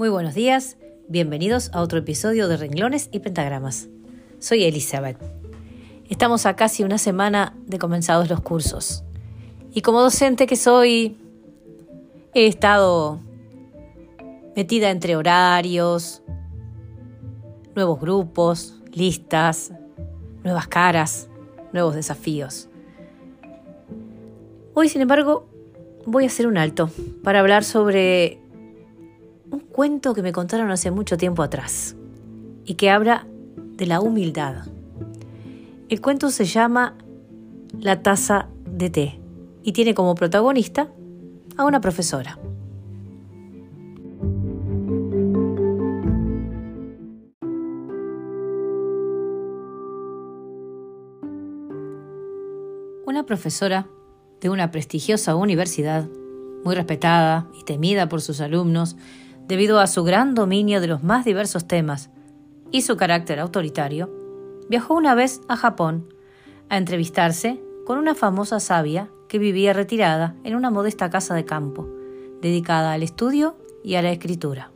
Muy buenos días, bienvenidos a otro episodio de Renglones y Pentagramas. Soy Elizabeth. Estamos a casi una semana de comenzados los cursos. Y como docente que soy, he estado metida entre horarios, nuevos grupos, listas, nuevas caras, nuevos desafíos. Hoy, sin embargo, voy a hacer un alto para hablar sobre un cuento que me contaron hace mucho tiempo atrás y que habla de la humildad. El cuento se llama La taza de té y tiene como protagonista a una profesora. Una profesora de una prestigiosa universidad, muy respetada y temida por sus alumnos debido a su gran dominio de los más diversos temas y su carácter autoritario, viajó una vez a Japón a entrevistarse con una famosa sabia que vivía retirada en una modesta casa de campo, dedicada al estudio y a la escritura.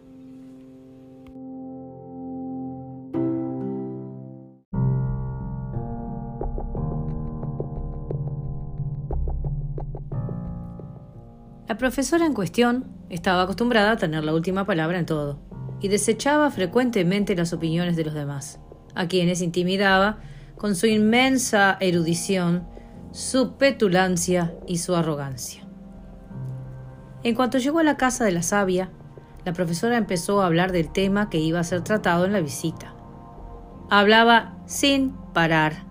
La profesora en cuestión estaba acostumbrada a tener la última palabra en todo y desechaba frecuentemente las opiniones de los demás, a quienes intimidaba con su inmensa erudición, su petulancia y su arrogancia. En cuanto llegó a la casa de la sabia, la profesora empezó a hablar del tema que iba a ser tratado en la visita. Hablaba sin parar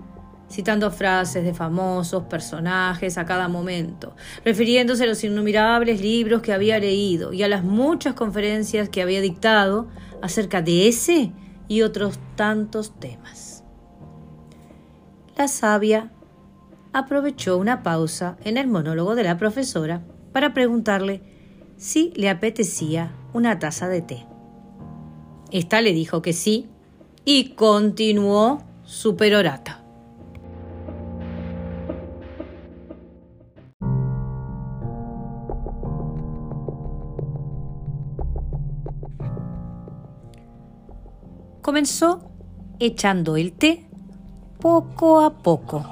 citando frases de famosos personajes a cada momento, refiriéndose a los innumerables libros que había leído y a las muchas conferencias que había dictado acerca de ese y otros tantos temas. La sabia aprovechó una pausa en el monólogo de la profesora para preguntarle si le apetecía una taza de té. Esta le dijo que sí y continuó su perorata. Comenzó echando el té poco a poco.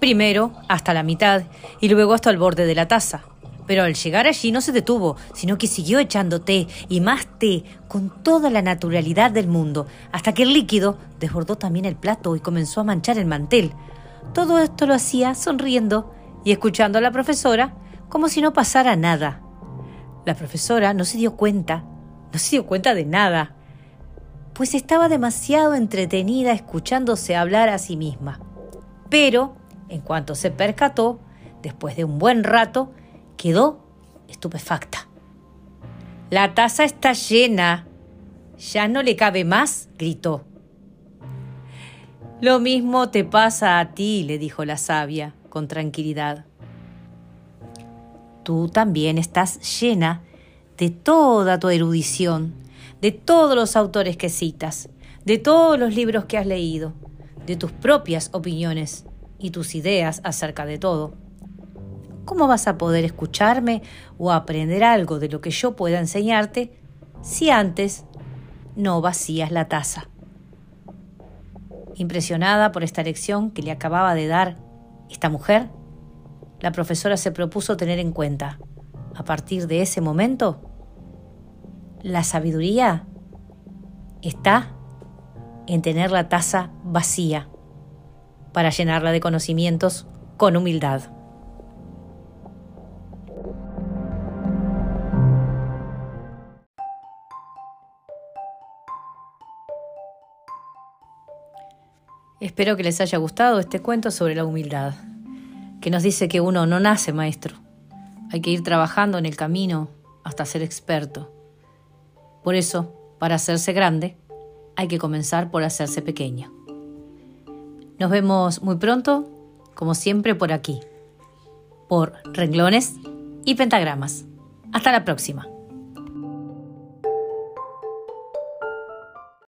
Primero hasta la mitad y luego hasta el borde de la taza. Pero al llegar allí no se detuvo, sino que siguió echando té y más té con toda la naturalidad del mundo, hasta que el líquido desbordó también el plato y comenzó a manchar el mantel. Todo esto lo hacía sonriendo y escuchando a la profesora como si no pasara nada. La profesora no se dio cuenta, no se dio cuenta de nada pues estaba demasiado entretenida escuchándose hablar a sí misma. Pero, en cuanto se percató, después de un buen rato, quedó estupefacta. La taza está llena. Ya no le cabe más, gritó. Lo mismo te pasa a ti, le dijo la sabia, con tranquilidad. Tú también estás llena de toda tu erudición de todos los autores que citas, de todos los libros que has leído, de tus propias opiniones y tus ideas acerca de todo. ¿Cómo vas a poder escucharme o aprender algo de lo que yo pueda enseñarte si antes no vacías la taza? Impresionada por esta lección que le acababa de dar esta mujer, la profesora se propuso tener en cuenta, a partir de ese momento, la sabiduría está en tener la taza vacía para llenarla de conocimientos con humildad. Espero que les haya gustado este cuento sobre la humildad, que nos dice que uno no nace maestro, hay que ir trabajando en el camino hasta ser experto por eso, para hacerse grande, hay que comenzar por hacerse pequeño. Nos vemos muy pronto, como siempre por aquí, por renglones y pentagramas. Hasta la próxima.